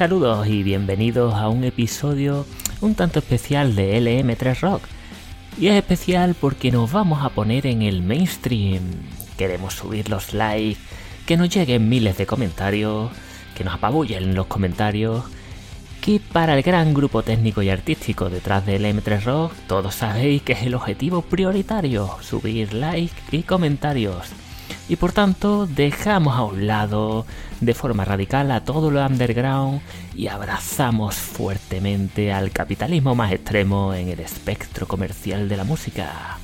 Saludos y bienvenidos a un episodio un tanto especial de LM3 Rock. Y es especial porque nos vamos a poner en el mainstream. Queremos subir los likes, que nos lleguen miles de comentarios, que nos apabullen los comentarios. Que para el gran grupo técnico y artístico detrás de LM3 Rock, todos sabéis que es el objetivo prioritario, subir likes y comentarios y por tanto dejamos a un lado de forma radical a todo lo underground y abrazamos fuertemente al capitalismo más extremo en el espectro comercial de la música.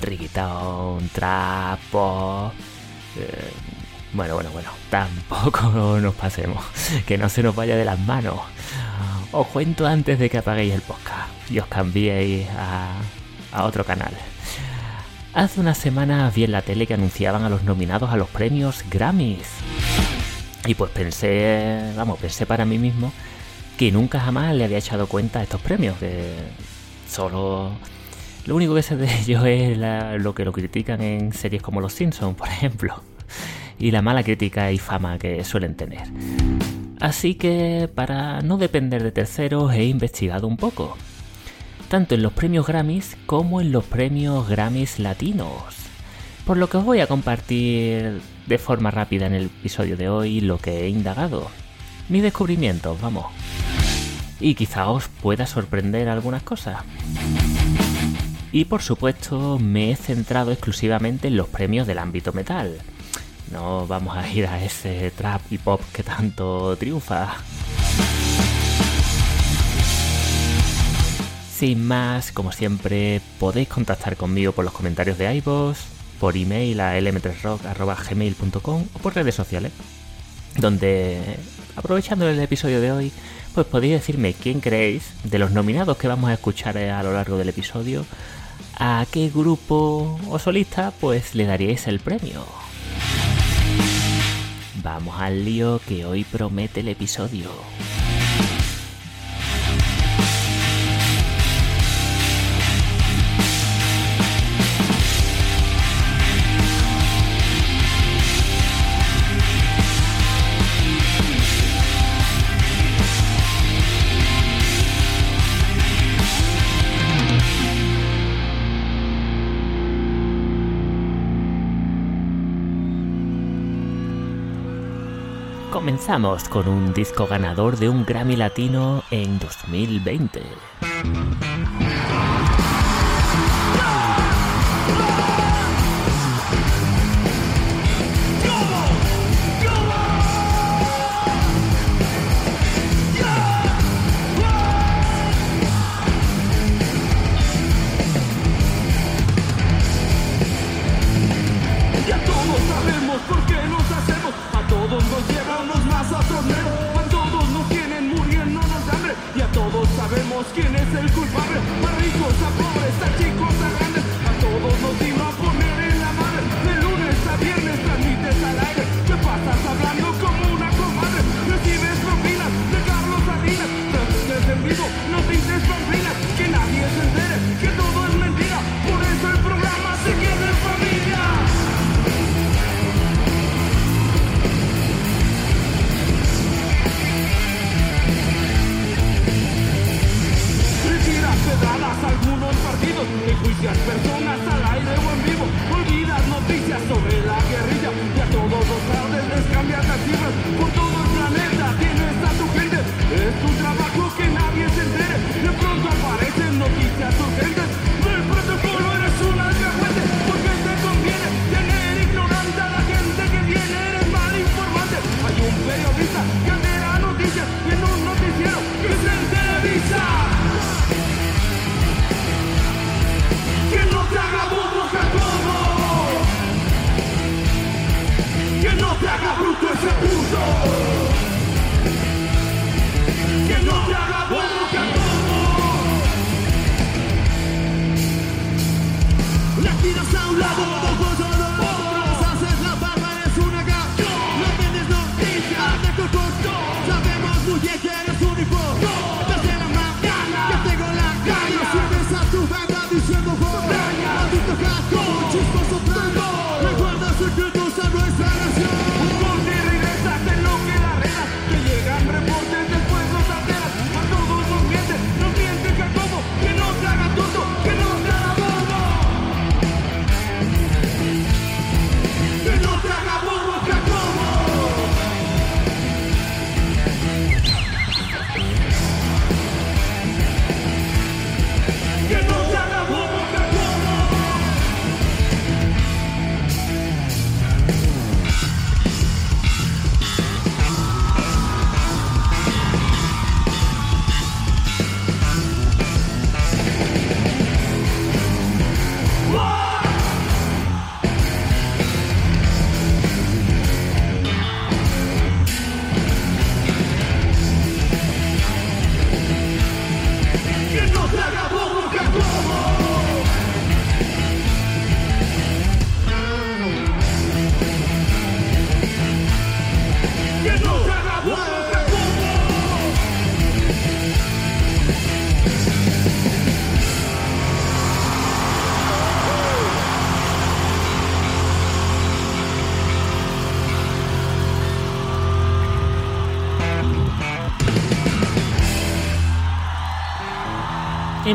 Reggaeton, trap, pop... Eh, bueno, bueno, bueno, tampoco nos pasemos, que no se nos vaya de las manos. Os cuento antes de que apaguéis el podcast y os cambiéis a, a otro canal. Hace unas semanas vi en la tele que anunciaban a los nominados a los premios Grammys. Y pues pensé, vamos, pensé para mí mismo que nunca jamás le había echado cuenta a estos premios, que solo... Lo único que sé de ellos es lo que lo critican en series como Los Simpsons, por ejemplo, y la mala crítica y fama que suelen tener. Así que, para no depender de terceros, he investigado un poco tanto en los premios Grammys como en los premios Grammys latinos. Por lo que os voy a compartir de forma rápida en el episodio de hoy lo que he indagado. Mis descubrimientos, vamos. Y quizá os pueda sorprender algunas cosas. Y por supuesto me he centrado exclusivamente en los premios del ámbito metal. No vamos a ir a ese trap y pop que tanto triunfa. Sin más, como siempre, podéis contactar conmigo por los comentarios de iVoox, por email a lm3rock.gmail.com o por redes sociales, donde, aprovechando el episodio de hoy, pues podéis decirme quién creéis de los nominados que vamos a escuchar a lo largo del episodio, a qué grupo o solista pues le daríais el premio. Vamos al lío que hoy promete el episodio. Comenzamos con un disco ganador de un Grammy Latino en 2020.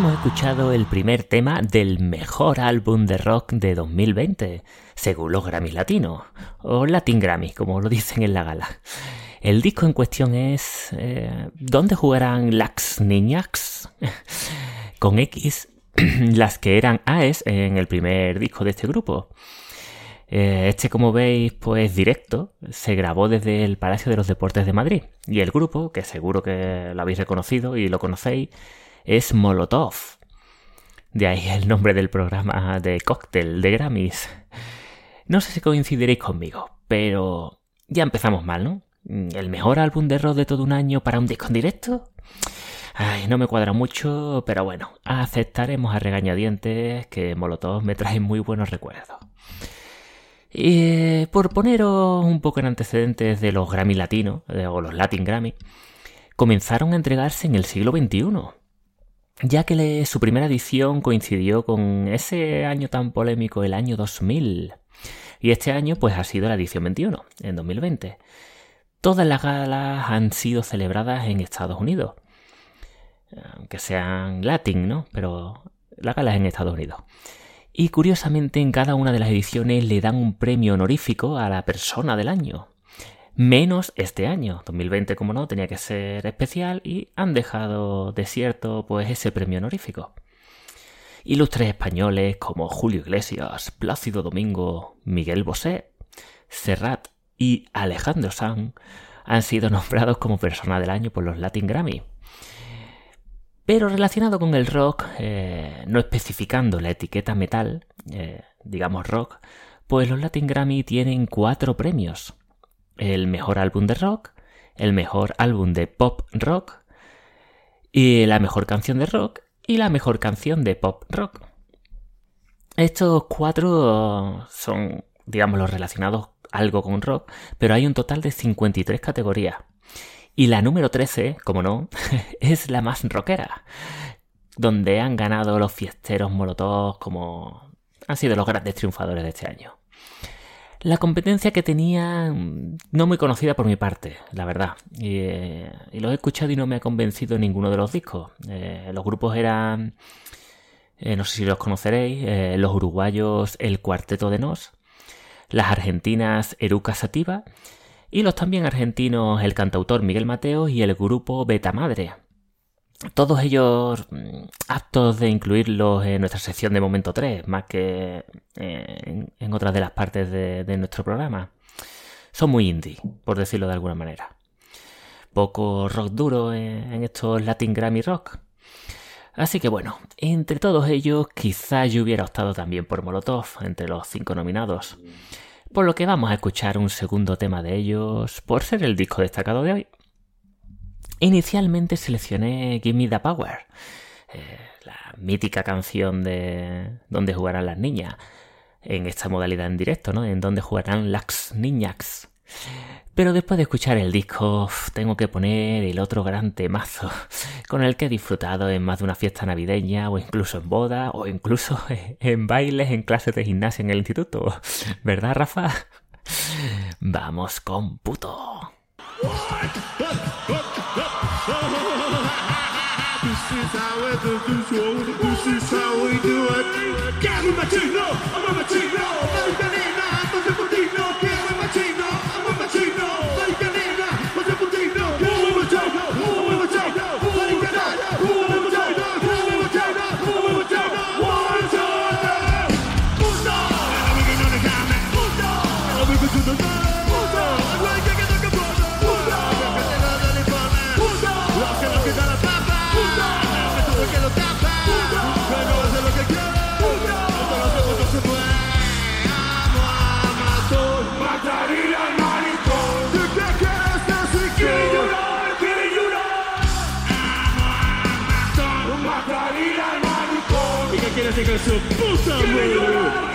Hemos escuchado el primer tema del mejor álbum de rock de 2020, según los Grammys latinos, o Latin Grammy, como lo dicen en la gala. El disco en cuestión es eh, ¿Dónde jugarán Lax Niñax? Con X, las que eran AES en el primer disco de este grupo. Eh, este, como veis, pues directo, se grabó desde el Palacio de los Deportes de Madrid. Y el grupo, que seguro que lo habéis reconocido y lo conocéis, es Molotov. De ahí el nombre del programa de cóctel de Grammys. No sé si coincidiréis conmigo, pero ya empezamos mal, ¿no? ¿El mejor álbum de rock de todo un año para un disco en directo? Ay, no me cuadra mucho, pero bueno, aceptaremos a regañadientes que Molotov me trae muy buenos recuerdos. Y por poneros un poco en antecedentes de los Grammy latinos, eh, o los Latin Grammy, comenzaron a entregarse en el siglo XXI ya que su primera edición coincidió con ese año tan polémico, el año 2000. Y este año pues ha sido la edición 21, en 2020. Todas las galas han sido celebradas en Estados Unidos. Aunque sean latin, ¿no? Pero las galas en Estados Unidos. Y curiosamente en cada una de las ediciones le dan un premio honorífico a la persona del año menos este año. 2020, como no, tenía que ser especial y han dejado desierto pues ese premio honorífico. Ilustres españoles como Julio Iglesias, Plácido Domingo, Miguel Bosé, Serrat y Alejandro Sanz han sido nombrados como persona del año por los Latin Grammy. Pero relacionado con el rock, eh, no especificando la etiqueta metal, eh, digamos rock, pues los Latin Grammy tienen cuatro premios el mejor álbum de rock, el mejor álbum de pop rock, y la mejor canción de rock y la mejor canción de pop rock. Estos cuatro son, digamos, los relacionados algo con rock, pero hay un total de 53 categorías. Y la número 13, como no, es la más rockera, donde han ganado los fiesteros Molotov como han sido los grandes triunfadores de este año. La competencia que tenía, mm, no muy conocida por mi parte, la verdad. Y, eh, lo he escuchado y no me ha convencido ninguno de los discos. Eh, los grupos eran, eh, no sé si los conoceréis, los uruguayos El Cuarteto de Nos, las argentinas Eruca Sativa y los también argentinos el cantautor Miguel Mateo y el grupo Beta Madre todos ellos mm, aptos de incluirlos en nuestra sección de momento 3, más que eh, en, otras de las partes de, nuestro programa. Son muy indie, por decirlo de alguna manera. Poco rock duro en, estos Latin Grammy Rock. Así que bueno, entre todos ellos quizás yo hubiera optado también por Molotov entre los cinco nominados. Por lo que vamos a escuchar un segundo tema de ellos por ser el disco destacado de hoy. Inicialmente seleccioné Give Me the Power, eh, la mítica canción de donde jugarán las niñas, en esta modalidad en directo, ¿no? En donde jugarán las niñas. Pero después de escuchar el disco, tengo que poner el otro gran temazo, con el que he disfrutado en más de una fiesta navideña, o incluso en boda, o incluso en bailes en clases de gimnasia en el instituto. ¿Verdad, Rafa? Vamos con puto. this is how we do this. This is how we do it. Get a Latino, I'm a Latino, I'm a Latino. Maricón. ¿Y qué quieres decir su puta madre?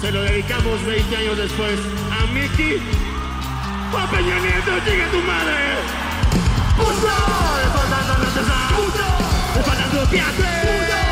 Se lo dedicamos 20 años después a Mickey. ¡A Peña Nieto, llega tu madre! Puto, le faltan las Puto, le faltan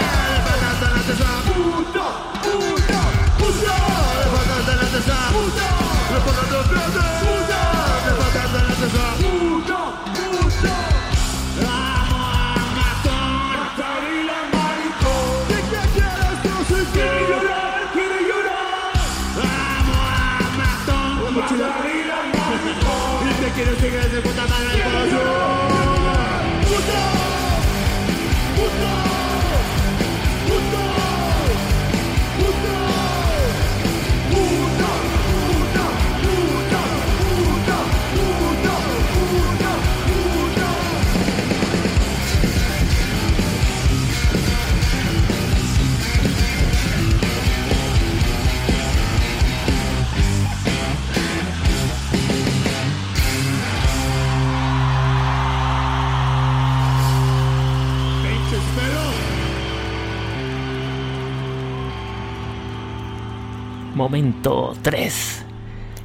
Momento 3.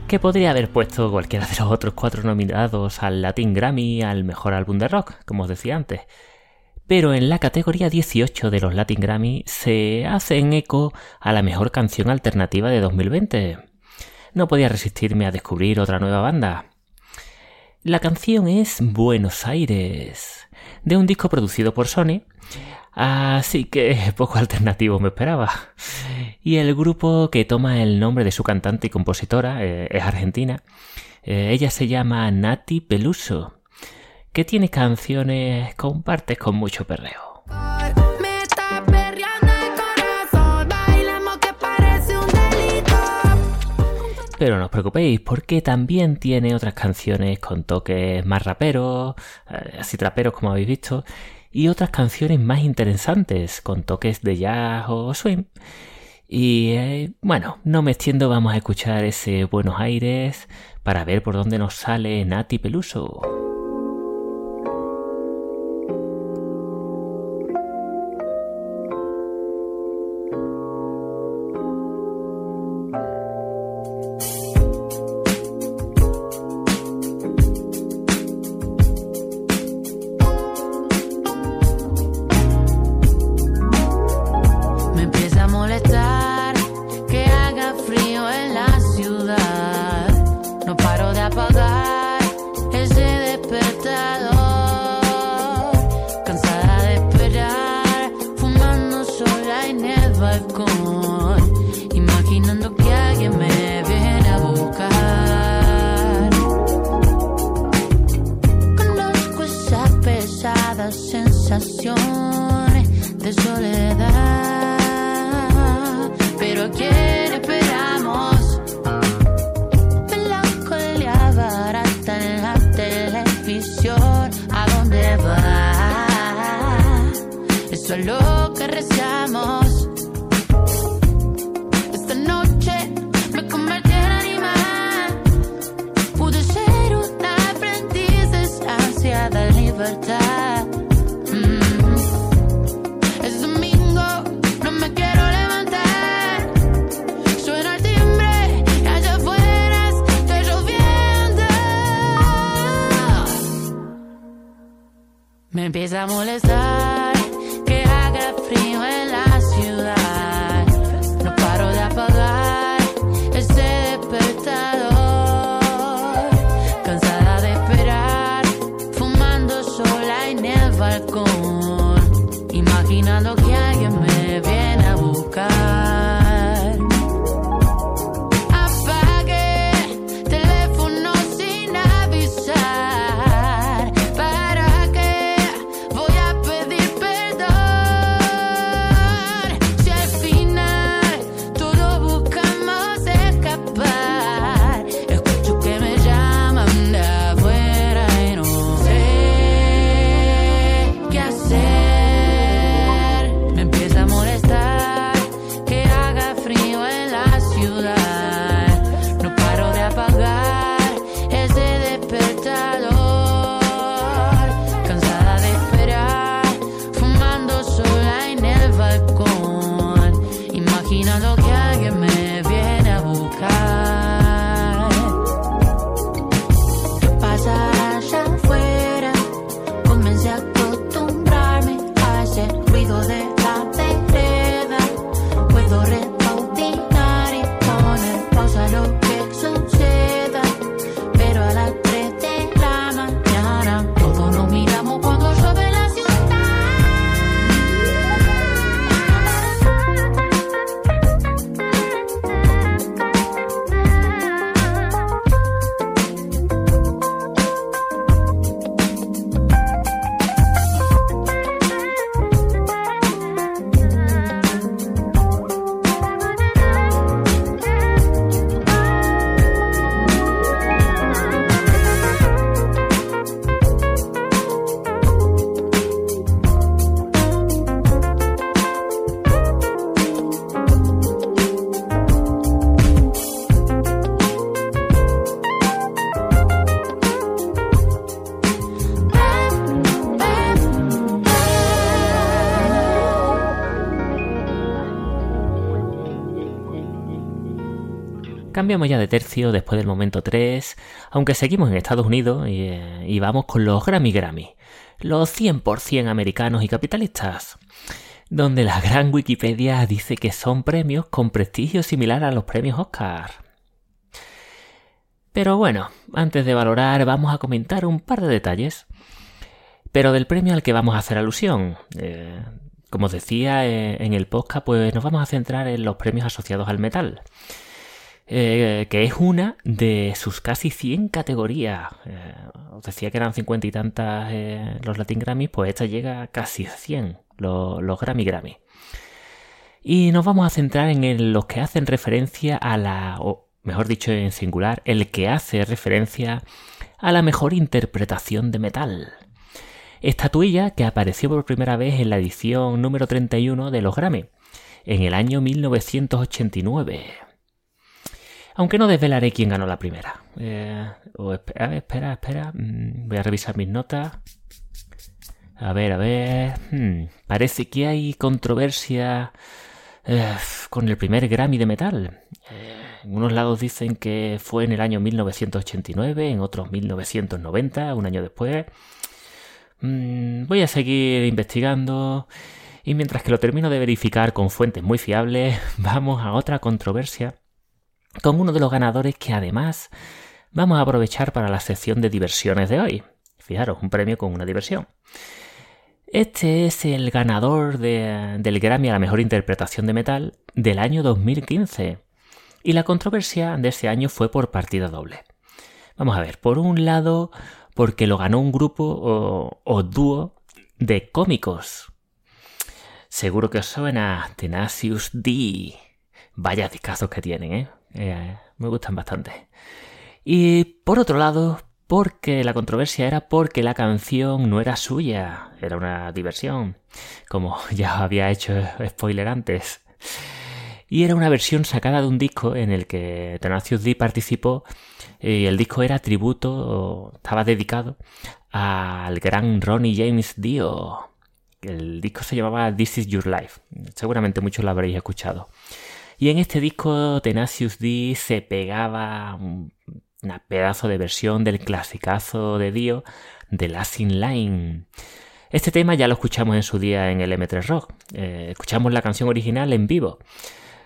Que podría haber puesto cualquiera de los otros cuatro nominados al Latin Grammy al mejor álbum de rock, como os decía antes. Pero en la categoría 18 de los Latin Grammy se hacen eco a la mejor canción alternativa de 2020. No podía resistirme a descubrir otra nueva banda. La canción es Buenos Aires, de un disco producido por Sony, así que poco alternativo me esperaba. Y el grupo que toma el nombre de su cantante y compositora eh, es argentina. Eh, ella se llama Nati Peluso, que tiene canciones con partes con mucho perreo. Pero no os preocupéis, porque también tiene otras canciones con toques más raperos, eh, así traperos como habéis visto, y otras canciones más interesantes, con toques de jazz o swing. Y eh, bueno, no me extiendo, vamos a escuchar ese Buenos Aires para ver por dónde nos sale Nati Peluso. Cambiamos ya de tercio después del momento 3, aunque seguimos en Estados Unidos y, eh, y vamos con los Grammy Grammy, los 100% americanos y capitalistas, donde la gran Wikipedia dice que son premios con prestigio similar a los premios Oscar. Pero bueno, antes de valorar vamos a comentar un par de detalles, pero del premio al que vamos a hacer alusión. Eh, como os decía eh, en el podcast, pues nos vamos a centrar en los premios asociados al metal. Eh, que es una de sus casi 100 categorías. Eh, os decía que eran 50 y tantas eh, los Latin Grammys, pues esta llega a casi 100, los, los Grammy Grammy. Y nos vamos a centrar en los que hacen referencia a la, o mejor dicho en singular, el que hace referencia a la mejor interpretación de metal. Estatuilla que apareció por primera vez en la edición número 31 de los Grammy, en el año 1989. Aunque no desvelaré quién ganó la primera. Eh, o espe- a ver, espera, espera. mm, Voy a revisar mis notas. A ver, a ver. hmm, Parece que hay controversia eh, con el primer Grammy de metal. Eh, en unos lados dicen que fue en el año 1989, en otros 1990, un año después. Mm, voy a seguir investigando y mientras que lo termino de verificar con fuentes muy fiables, vamos a otra controversia con uno de los ganadores que además vamos a aprovechar para la sección de diversiones de hoy. Fijaros, un premio con una diversión. Este es el ganador de- del Grammy a la mejor interpretación de metal del año 2015. Y la controversia de ese año fue por partida doble. Vamos a ver, por un lado, porque lo ganó un grupo o, o dúo de cómicos. Seguro que os suena Tenacious D. Vaya discazos que tienen, ¿eh? Eh, Me gustan bastante. Y por otro lado, porque la controversia era porque la canción no era suya, era una diversión, como ya había hecho spoiler antes. Y era una versión sacada de un disco en el que Tenacious D participó y el disco era tributo, estaba dedicado al gran Ronnie James Dio. El disco se llamaba This Is Your Life. Seguramente muchos lo habréis escuchado. Y en este disco Tenacious D se pegaba un pedazo de versión del clasicazo de Dio de Last in Line. Este tema ya lo escuchamos en su día en el M3 Rock. Eh, escuchamos la canción original en vivo,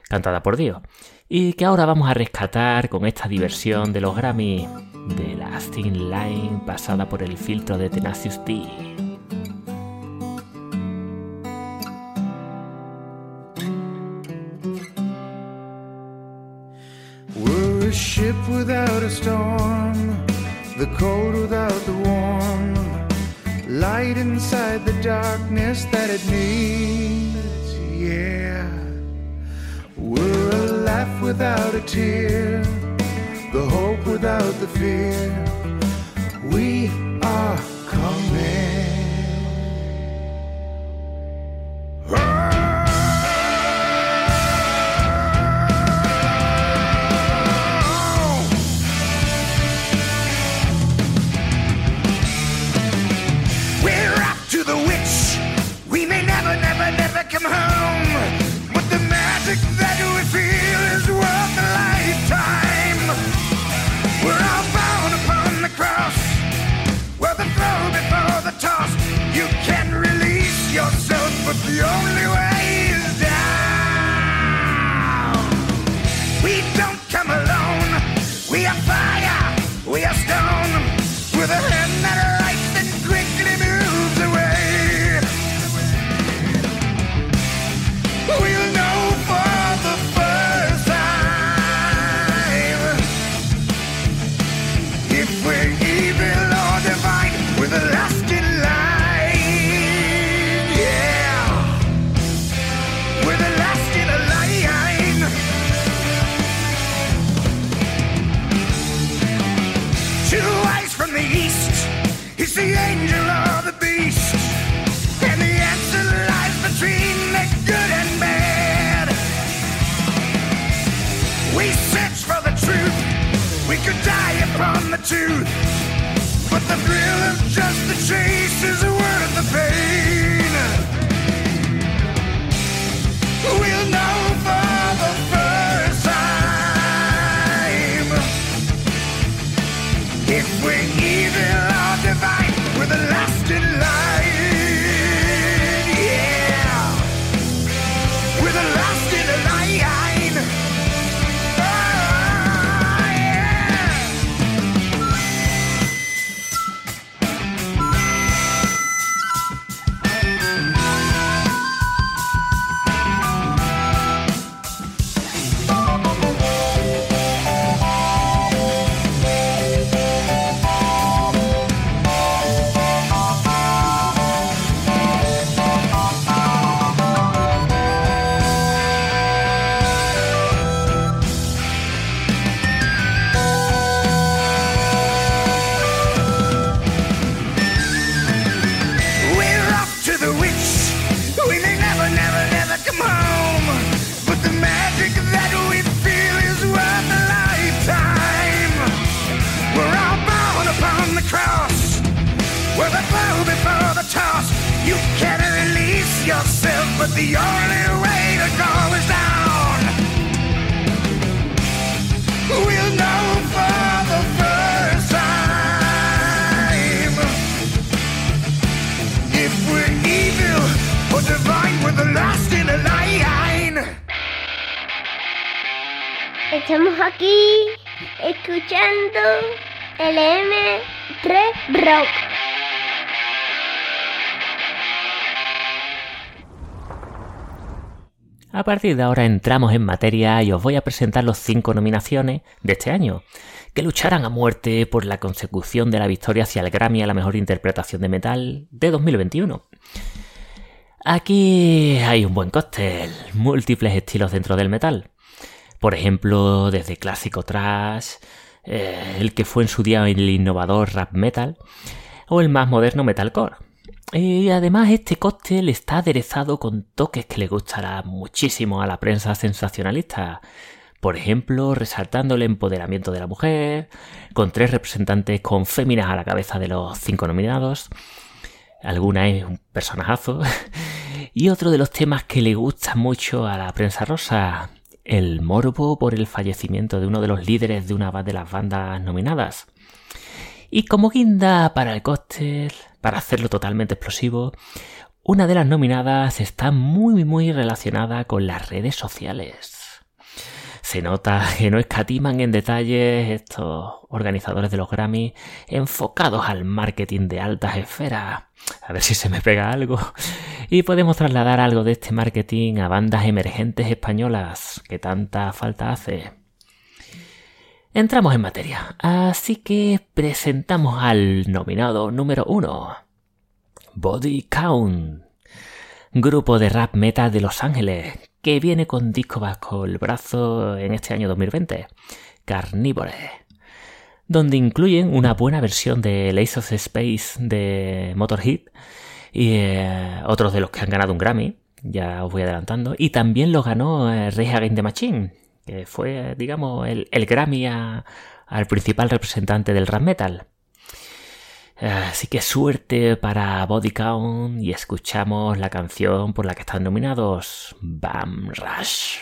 cantada por Dio. Y que ahora vamos a rescatar con esta diversión de los Grammy de Last in Line pasada por el filtro de Tenacious D. ship without a storm, the cold without the warm, light inside the darkness that it needs. Yeah, we're a laugh without a tear, the hope without the fear. We are coming. Tooth. But the thrill of just the chase is worth the pain. A partir de ahora entramos en materia y os voy a presentar los cinco nominaciones de este año, que lucharán a muerte por la consecución de la victoria hacia el Grammy a la mejor interpretación de metal de 2021. Aquí hay un buen cóctel, múltiples estilos dentro del metal. Por ejemplo, desde clásico trash, eh, el que fue en su día el innovador rap metal, o el más moderno metalcore. Y además este cóctel está aderezado con toques que le gustará muchísimo a la prensa sensacionalista. Por ejemplo, resaltando el empoderamiento de la mujer, con tres representantes con féminas a la cabeza de los cinco nominados. Alguna es un personajazo. y otro de los temas que le gusta mucho a la prensa rosa, el morbo por el fallecimiento de uno de los líderes de una de las bandas nominadas. Y como guinda para el cóctel, para hacerlo totalmente explosivo, una de las nominadas está muy muy relacionada con las redes sociales. Se nota que no escatiman en detalles estos organizadores de los Grammy enfocados al marketing de altas esferas. A ver si se me pega algo. Y podemos trasladar algo de este marketing a bandas emergentes españolas que tanta falta hace. Entramos en materia, así que presentamos al nominado número uno, Body Count, grupo de rap metal de Los Ángeles, que viene con disco bajo el brazo en este año 2020, Carnivore, donde incluyen una buena versión de Ace of Space de Motorhead y eh, otros de los que han ganado un Grammy, ya os voy adelantando, y también lo ganó eh, Rage Against the Machine, fue, digamos, el, el Grammy al principal representante del rap metal. Así que suerte para Body Count y escuchamos la canción por la que están nominados, Bam Rush.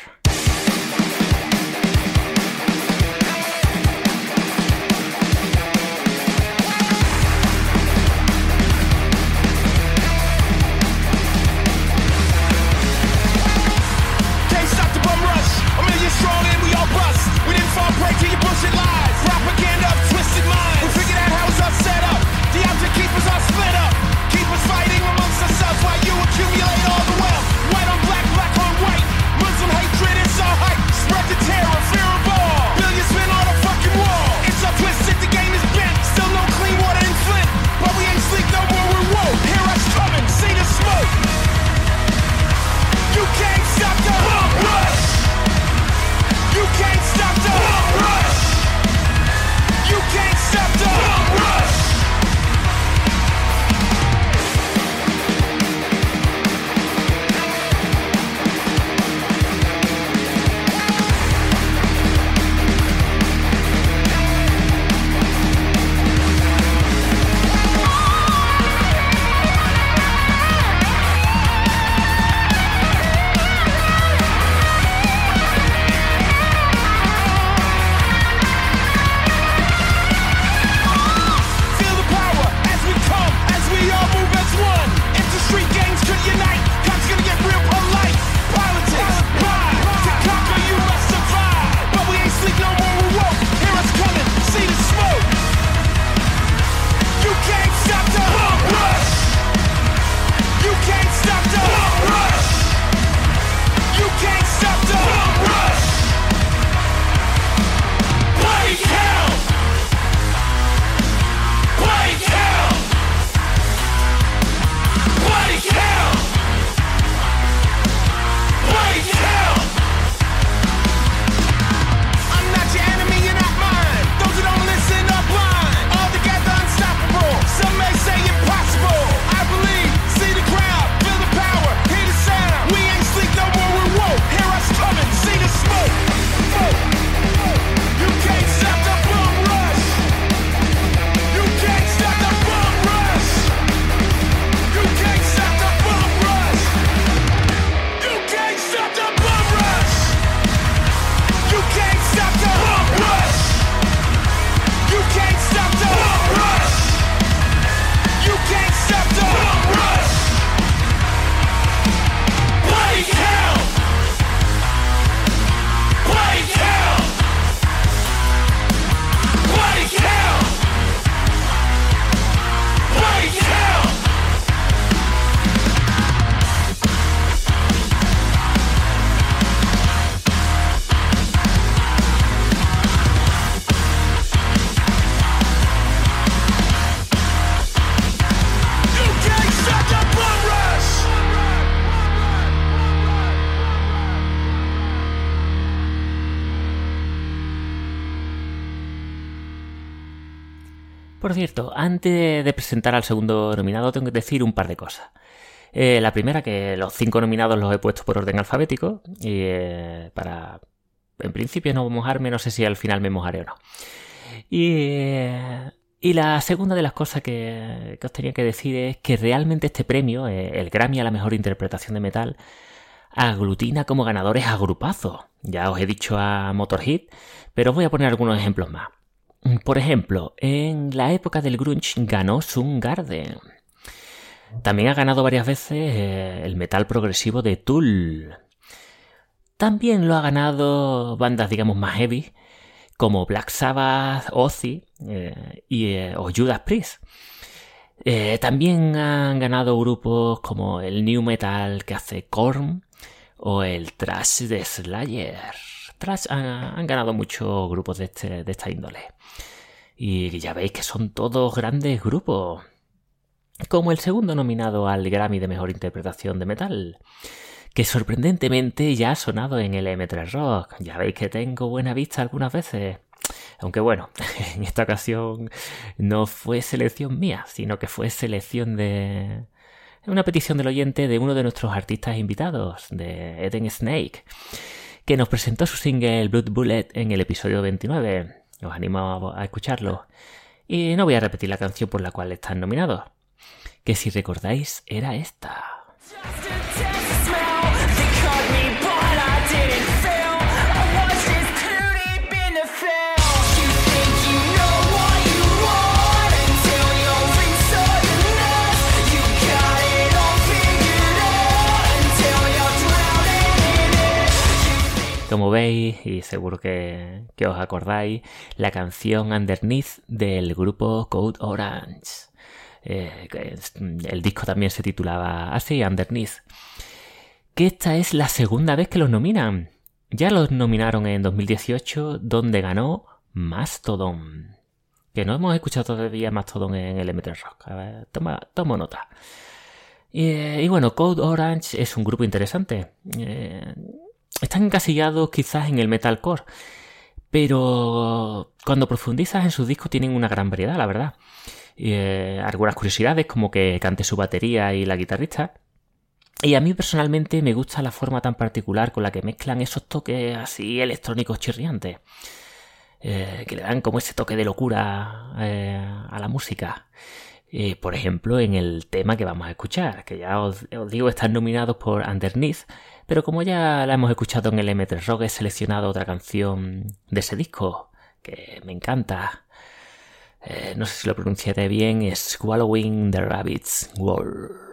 Antes de presentar al segundo nominado, tengo que decir un par de cosas. Eh, la primera, que los cinco nominados los he puesto por orden alfabético. Y eh, para. En principio no mojarme, no sé si al final me mojaré o no. Y. eh, y la segunda de las cosas que, que os tenía que decir es que realmente este premio, el Grammy a la mejor interpretación de metal, aglutina como ganadores a grupazos. Ya os he dicho a Motorhead, pero os voy a poner algunos ejemplos más. Por ejemplo, en la época del grunge ganó Soundgarden. También ha ganado varias veces eh, el metal progresivo de Tool. También lo ha ganado bandas, digamos, más heavy, como Black Sabbath, Ozzy eh, y, eh, o Judas Priest. También han ganado grupos como el New Metal que hace Korn o el Thrash de Slayer. Thrash han, han ganado muchos grupos de, este, de esta índole. Y ya veis que son todos grandes grupos. Como el segundo nominado al Grammy de Mejor Interpretación de Metal. Que sorprendentemente ya ha sonado en el M3 Rock. Ya veis que tengo buena vista algunas veces. Aunque bueno, en esta ocasión no fue selección mía, sino que fue selección de... Una petición del oyente de uno de nuestros artistas invitados, de Eden Snake, que nos presentó su single Blood Bullet en el episodio 29. Os animo a, escucharlo. Y no voy a repetir la canción por la cual están nominados, que si recordáis era esta. Como veis, y seguro que, os acordáis, la canción Underneath del grupo Code Orange. Eh, el disco también se titulaba así, Underneath. Que esta es la segunda vez que los nominan. Ya los nominaron en 2018, donde ganó Mastodon. Que no hemos escuchado todavía Mastodon en el M3 Rock. A ver, toma, tomo nota. Y, eh, y bueno, Code Orange es un grupo interesante. Eh, están encasillados quizás en el metalcore, pero cuando profundizas en sus discos tienen una gran variedad, la verdad. Eh, algunas curiosidades como que cante su batería y la guitarrista. Y a mí personalmente me gusta la forma tan particular con la que mezclan esos toques así electrónicos chirriantes. eh, que le dan como ese toque de locura eh, a la música. Por ejemplo, en el tema que vamos a escuchar, que ya os, os digo están nominados por Underneath, pero como ya la hemos escuchado en el M3 Rock, he seleccionado otra canción de ese disco que me encanta. Eh, no sé si lo pronunciaré bien, es Swallowing the Rabbit's World.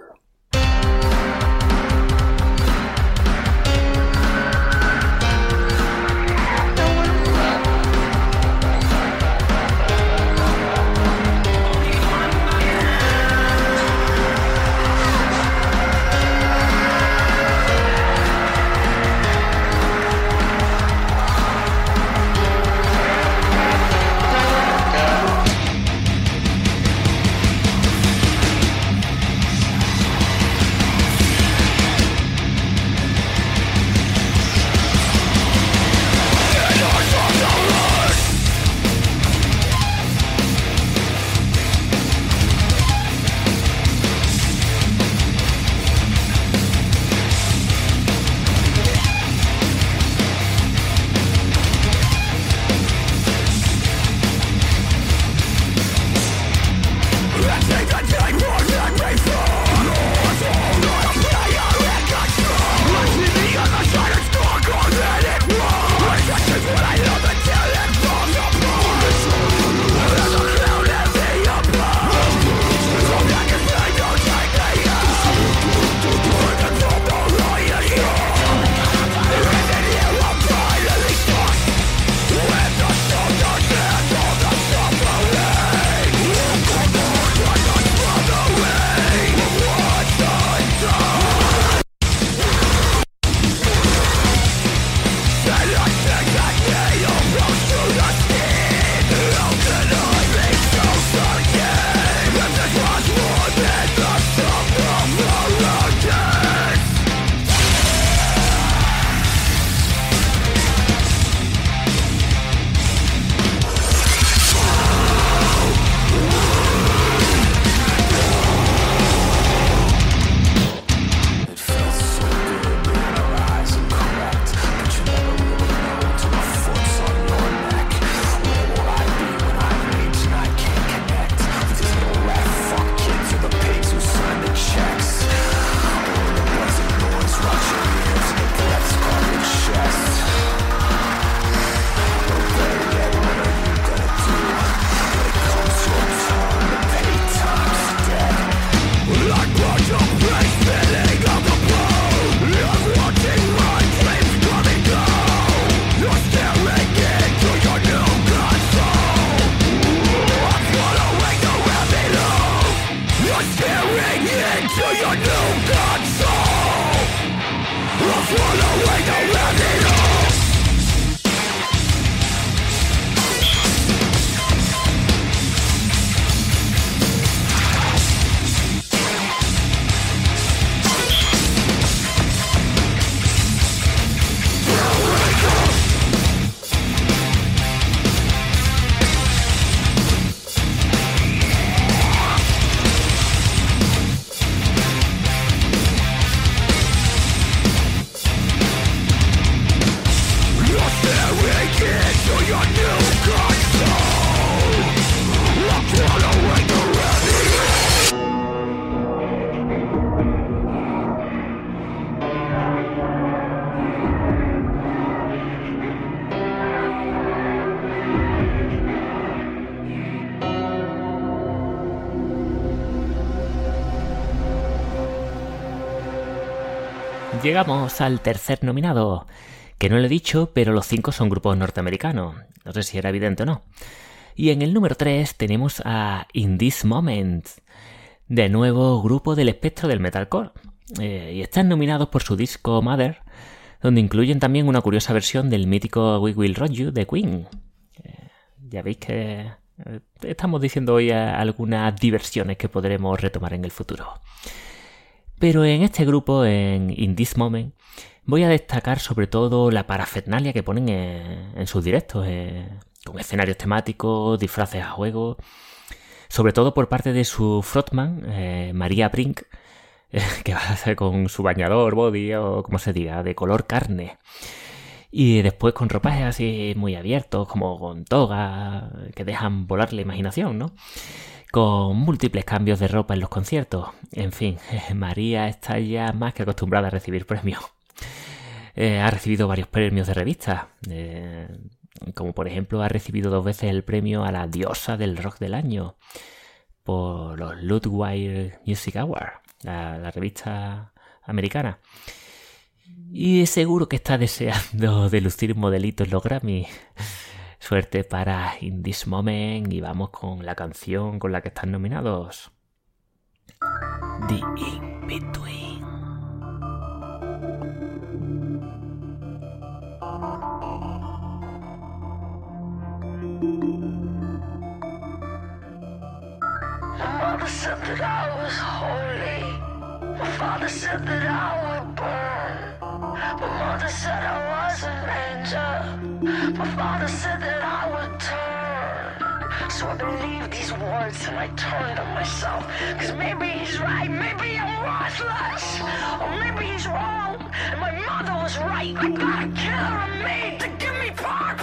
Llegamos al tercer nominado, que no lo he dicho, pero los cinco son grupos norteamericanos. No sé si era evidente o no. Y en el número 3 tenemos a In This Moment, de nuevo grupo del espectro del metalcore. Eh, y están nominados por su disco Mother, donde incluyen también una curiosa versión del mítico We Will Rock You de Queen. Eh, ya veis que eh, estamos diciendo hoy algunas diversiones que podremos retomar en el futuro. Pero en este grupo, en In This Moment, voy a destacar sobre todo la parafernalia que ponen en, sus directos, con escenarios temáticos, disfraces a juego, sobre todo por parte de su frontman, María Brink, que va a hacer con su bañador, body o como se diga, de color carne. Y después con ropajes así muy abiertos, como con toga, que dejan volar la imaginación, ¿no? Con múltiples cambios de ropa en los conciertos. En fin, María está ya más que acostumbrada a recibir premios. Eh, ha recibido varios premios de revistas, eh, como por ejemplo ha recibido dos veces el premio a la diosa del rock del año por los Ludwig Music Awards la, revista americana. Y seguro que está deseando de lucir modelitos los Grammy. Suerte para In This Moment y vamos con la canción con la que están nominados. The In Between. My father said that I would burn. My mother said I was an angel. My father said that I would turn. So I believed these words and I turned on myself. Cause maybe he's right, maybe I'm worthless. Or maybe he's wrong, and my mother was right. I got a killer in me to give me purpose.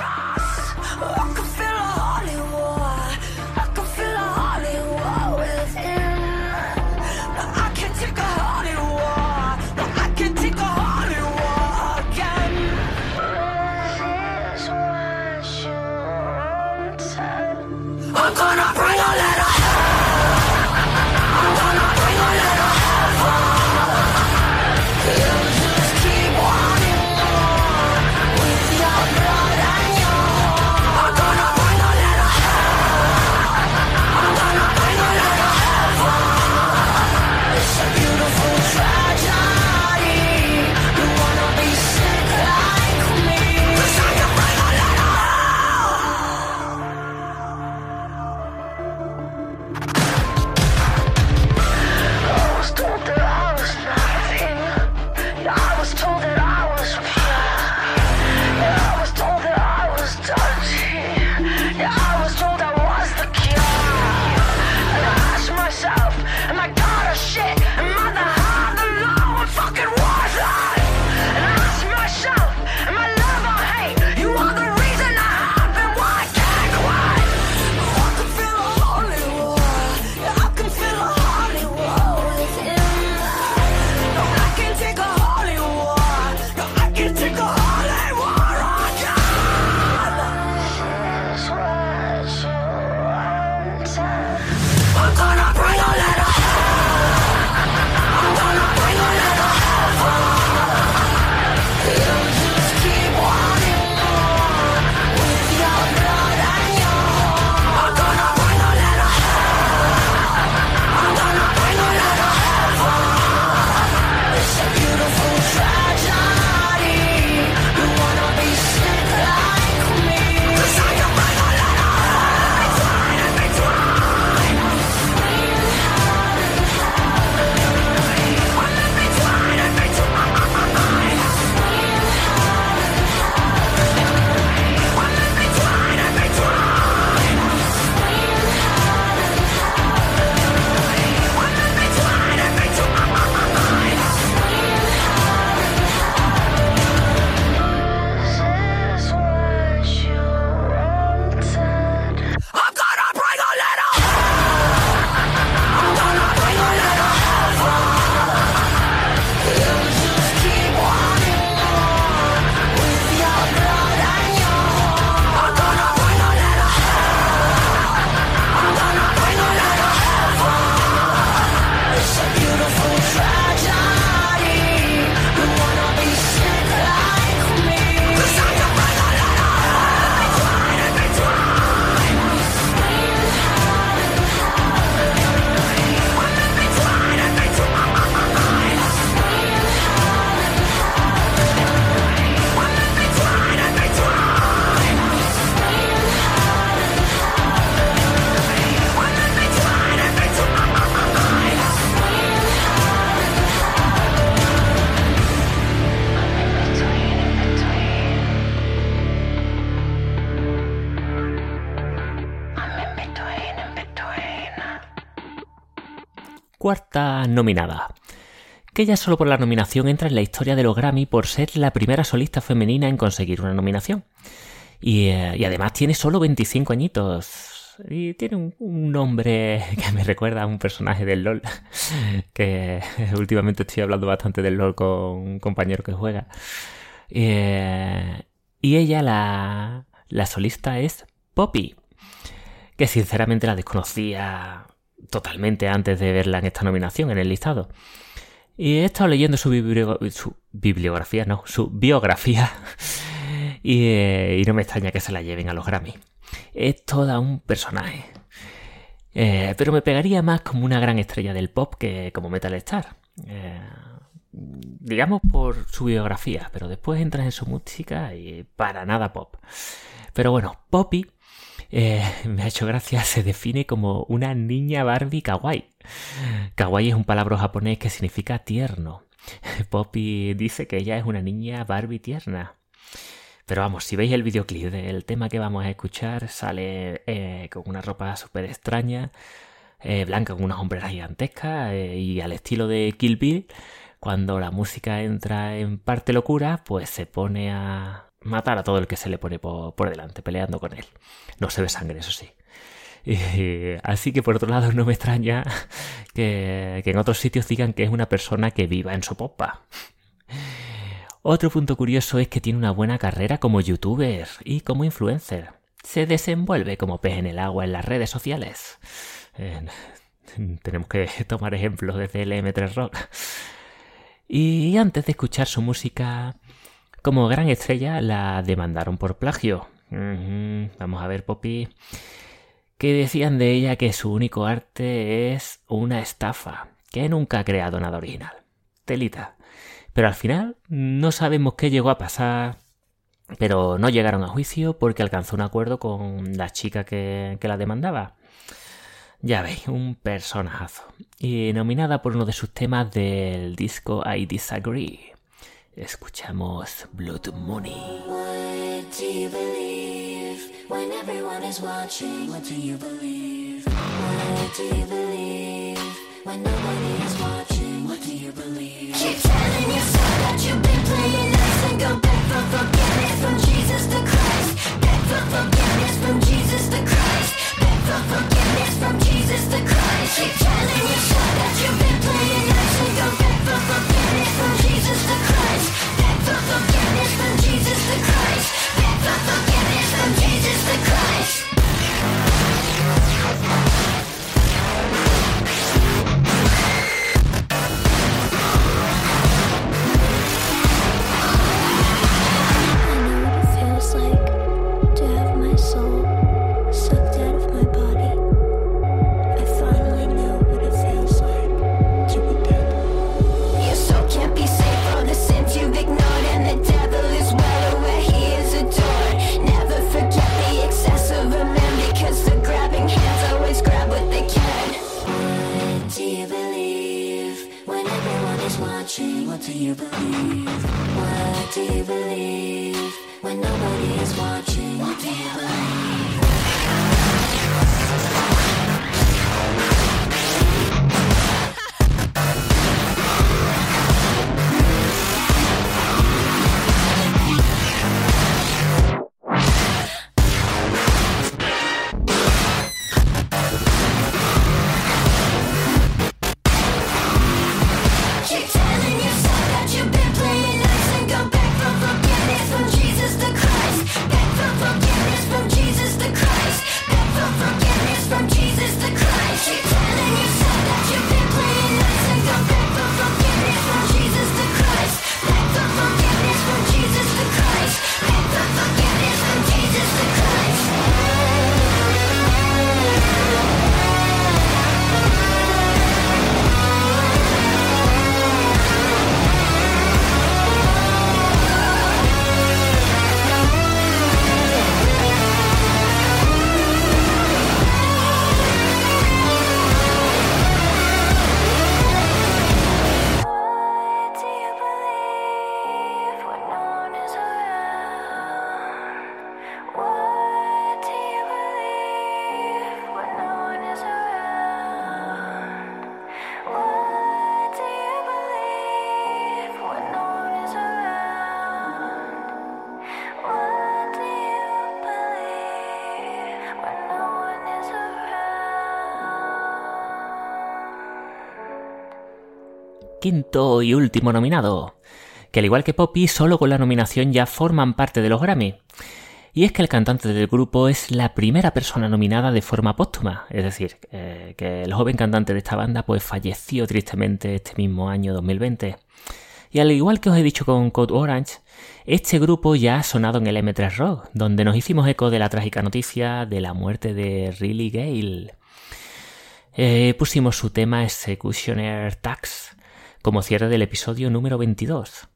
Nominada. Que ya solo por la nominación entra en la historia de los Grammy por ser la primera solista femenina en conseguir una nominación. Y, eh, y además tiene solo 25 añitos. Y tiene un, un nombre que me recuerda a un personaje del LOL. Que últimamente estoy hablando bastante del LOL con un compañero que juega. Eh, y ella, la, la solista, es Poppy. Que sinceramente la desconocía totalmente antes de verla en esta nominación, en el listado. Y he estado leyendo su, biblio- su bibliografía, no, su biografía. Y, eh, y no me extraña que se la lleven a los Grammy. Es toda un personaje. Eh, pero me pegaría más como una gran estrella del pop que como Metal Star. Eh, digamos por su biografía, pero después entras en su música y para nada pop. Pero bueno, Poppy eh, me ha hecho gracia, se define como una niña Barbie kawaii. Kawaii es un palabra japonés que significa tierno. Poppy dice que ella es una niña Barbie tierna. Pero vamos, si veis el videoclip del tema que vamos a escuchar, sale eh, con una ropa súper extraña, eh, blanca con unas hombreras gigantescas eh, y al estilo de Kill Bill, cuando la música entra en parte locura, pues se pone a matar a todo el que se le pone por, por delante, peleando con él. No se ve sangre, eso sí. Y, así que por otro lado no me extraña que, que en otros sitios digan que es una persona que viva en su popa. Otro punto curioso es que tiene una buena carrera como youtuber y como influencer. Se desenvuelve como pez en el agua en las redes sociales. Tenemos que tomar ejemplos desde el M3 Rock. Y antes de escuchar su música, como gran estrella la demandaron por plagio. Vamos a ver, Poppy. Que decían de ella que su único arte es una estafa, que nunca ha creado nada original. Telita. Pero al final no sabemos qué llegó a pasar, pero no llegaron a juicio porque alcanzó un acuerdo con la chica que, que la demandaba. Ya veis, un personajazo. Y nominada por uno de sus temas del disco I Disagree. Escuchamos Blood Money. What do you believe when everyone is watching? What do you believe? What do you believe when nobody is watching? What do you believe? Keep telling yourself that you've been playing and go beg for forgiveness from Jesus the Christ. Beg for forgiveness from Jesus Christ. Beg for forgiveness from Jesus Christ. Keep telling yourself that you've been quinto y último nominado, que al igual que Poppy, solo con la nominación ya forman parte de los Grammy. Y es que el cantante del grupo es la primera persona nominada de forma póstuma, es decir, eh, que el joven cantante de esta banda pues falleció tristemente este mismo año 2020. Y al igual que os he dicho con Code Orange, este grupo ya ha sonado en el M3 Rock, donde nos hicimos eco de la trágica noticia de la muerte de Riley Gale. Eh, pusimos su tema Executioner Tax como cierre del episodio número 22.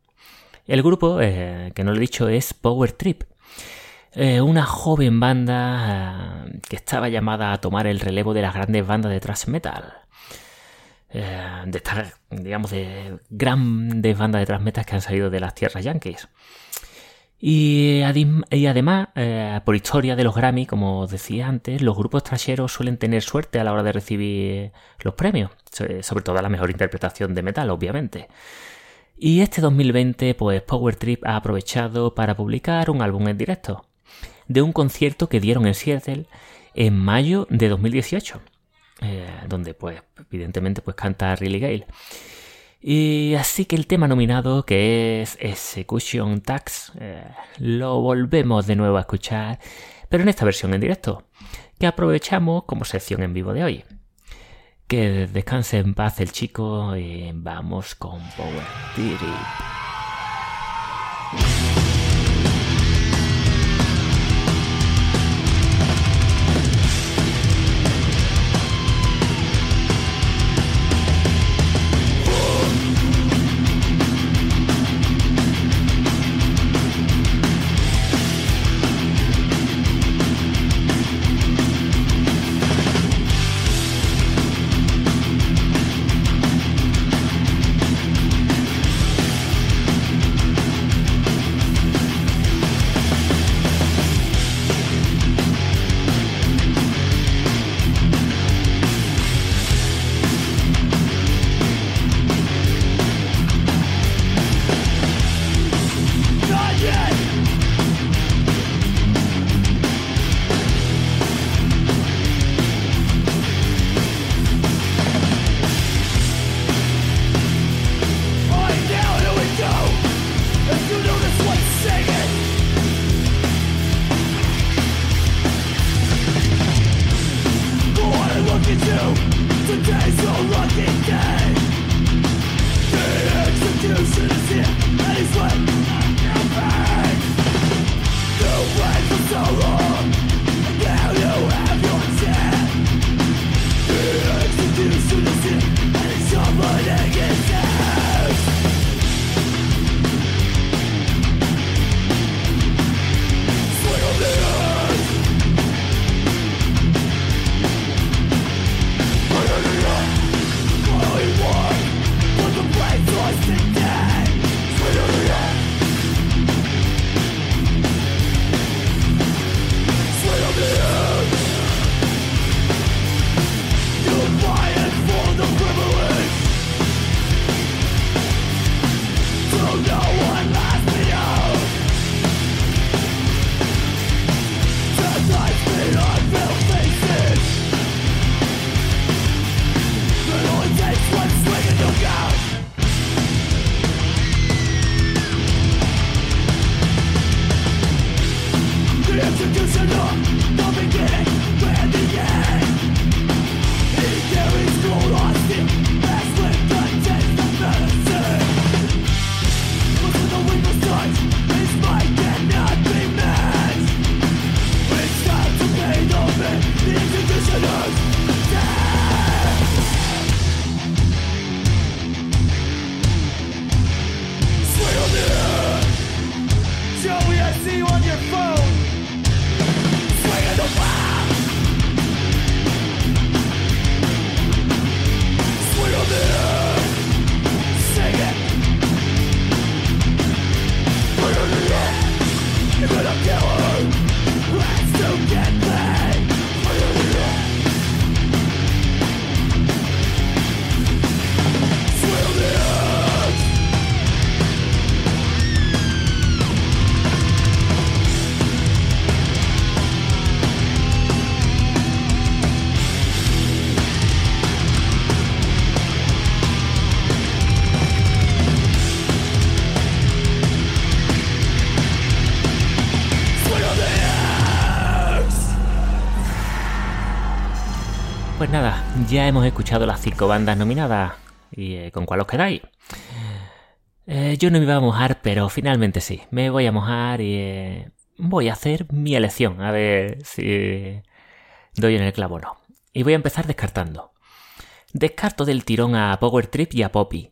El grupo, eh, que no lo he dicho, es Power Trip, eh, una joven banda eh, que estaba llamada a tomar el relevo de las grandes bandas de thrash metal. De estas, digamos, de grandes bandas de thrash metal que han salido de las tierras yankees. Y, además, eh, por historia de los Grammy, como os decía antes, los grupos trasheros suelen tener suerte a la hora de recibir los premios, so- sobre todo a la mejor interpretación de metal, obviamente. Y este 2020, pues Power Trip ha aprovechado para publicar un álbum en directo de un concierto que dieron en Seattle en mayo de 2018, eh, donde pues evidentemente pues canta Riley Gale. Y así que el tema nominado, que es Execution Tax, eh, lo volvemos de nuevo a escuchar, pero en esta versión en directo, que aprovechamos como sección en vivo de hoy. Que descanse en paz el chico y vamos con Power Trip. Ya hemos escuchado las cinco bandas nominadas. ¿Y eh, con cuál os quedáis? Eh, yo no me iba a mojar, pero finalmente sí. Me voy a mojar y eh, voy a hacer mi elección. A ver si doy en el clavo o no. Y voy a empezar descartando. Descarto del tirón a Power Trip y a Poppy.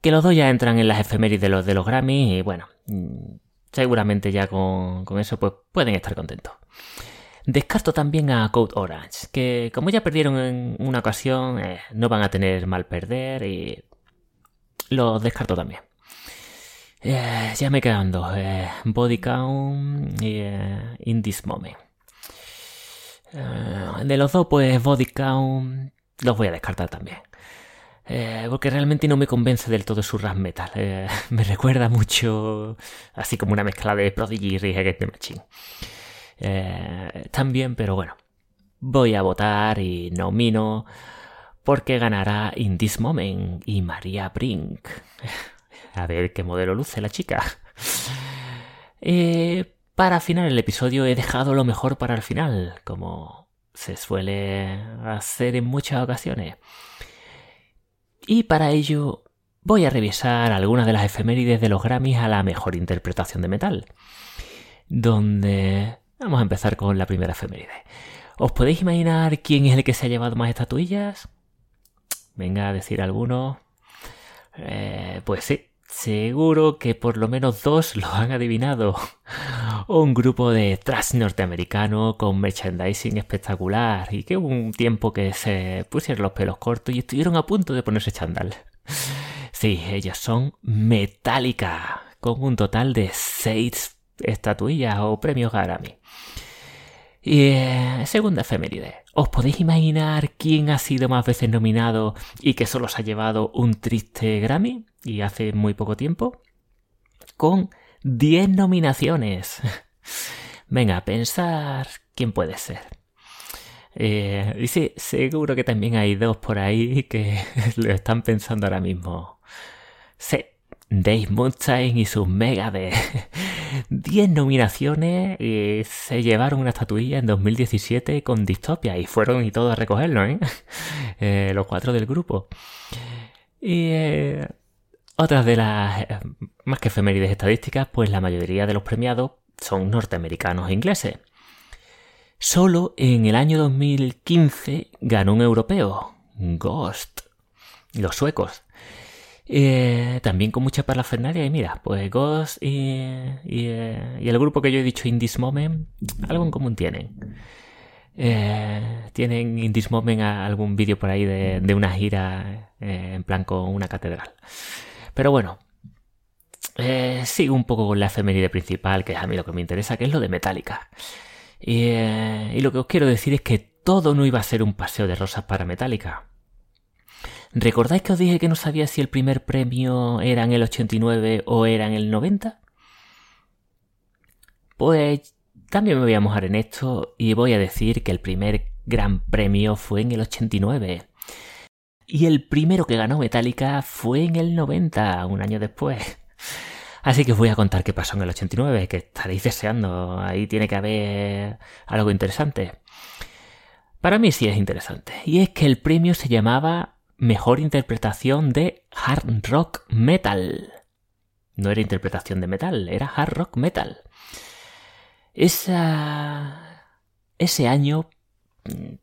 Que los dos ya entran en las efemérides de los, de los Grammy y bueno, mm, seguramente ya con, con eso pues pueden estar contentos. Descarto también a Code Orange, que como ya perdieron en una ocasión, eh, no van a tener mal perder y los descarto también. Eh, ya me quedan dos, eh, Body Count y eh, In This Moment. De los dos, pues Body Count los voy a descartar también. Porque realmente no me convence del todo su rap metal. Me recuerda mucho, así como una mezcla de Prodigy y Rage Against the Machine. Eh, también, pero bueno, voy a votar y nomino porque ganará In This Moment y María Brink. A ver qué modelo luce la chica. Eh, para final el episodio he dejado lo mejor para el final, como se suele hacer en muchas ocasiones. Y para ello voy a revisar algunas de las efemérides de los Grammys a la mejor interpretación de metal. Donde vamos a empezar con la primera efeméride. ¿Os podéis imaginar quién es el que se ha llevado más estatuillas? Venga a decir alguno. Eh, pues sí, seguro que por lo menos dos lo han adivinado. Un grupo de thrash norteamericano con merchandising espectacular y que hubo un tiempo que se pusieron los pelos cortos y estuvieron a punto de ponerse chándal. Sí, ellos son Metallica, con un total de seis estatuillas o premios Grammy. Y eh, segunda efeméride. ¿Os podéis imaginar quién ha sido más veces nominado y que solo se ha llevado un triste Grammy? Y hace muy poco tiempo. Con 10 nominaciones. Venga, pensar quién puede ser. Eh, y sí, seguro que también hay dos por ahí que lo están pensando ahora mismo. Sí, Dave Mustaine y sus mega de 10 nominaciones y se llevaron una estatuilla en 2017 con Distopia y fueron y todos a recogerlo, ¿eh? Eh, los cuatro del grupo. Y eh, otras de las eh, más que efemérides estadísticas, pues la mayoría de los premiados son norteamericanos e ingleses. Solo en el año 2015 ganó un europeo, Ghost, los suecos. Eh, también con mucha parafernalia y mira, pues Ghost eh, y el grupo que yo he dicho In This Moment, algo en común tienen. Eh, tienen In This Moment algún vídeo por ahí de, una gira en plan con una catedral. Pero bueno, sigo un poco con la efeméride principal, que es a mí lo que me interesa, que es lo de Metallica. Y lo que os quiero decir es que todo no iba a ser un paseo de rosas para Metallica. ¿Recordáis que os dije que no sabía si el primer premio era en el 89 o era en el 90? Pues también me voy a mojar en esto y voy a decir que el primer gran premio fue en el 89. Y el primero que ganó Metallica fue en el 90, un año después. Así que os voy a contar qué pasó en el 89, que estaréis deseando. Ahí tiene que haber algo interesante. Para mí sí es interesante. Y es que el premio se llamaba Mejor Interpretación de Hard Rock Metal. No era interpretación de metal, era hard rock metal. Esa... Ese año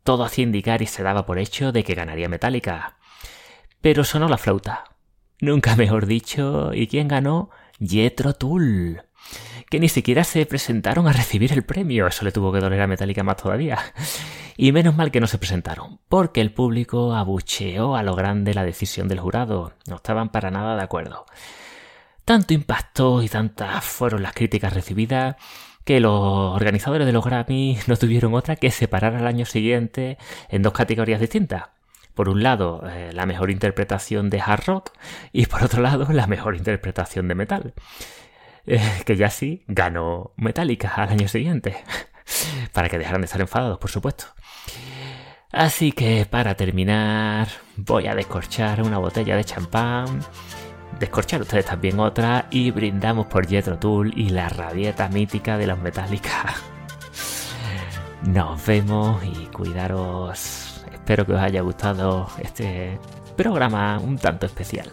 todo hacía indicar y se daba por hecho de que ganaría Metallica. Pero sonó la flauta. Nunca mejor dicho. ¿Y quién ganó? Jethro Tull. Que ni siquiera se presentaron a recibir el premio. Eso le tuvo que doler a Metallica más todavía. Y menos mal que no se presentaron, porque el público abucheó a lo grande la decisión del jurado. No estaban para nada de acuerdo. Tanto impactó y tantas fueron las críticas recibidas que los organizadores de los Grammy no tuvieron otra que separar al año siguiente en dos categorías distintas. Por un lado, eh, la mejor interpretación de hard rock y por otro lado, la mejor interpretación de metal. Eh, que ya sí ganó Metallica al año siguiente. para que dejaran de estar enfadados, por supuesto. Así que para terminar, voy a descorchar una botella de champán, descorchar ustedes también otra y brindamos por Jethro Tull y la rabieta mítica de los Metallica. Nos vemos y cuidaros Espero que os haya gustado este programa un tanto especial.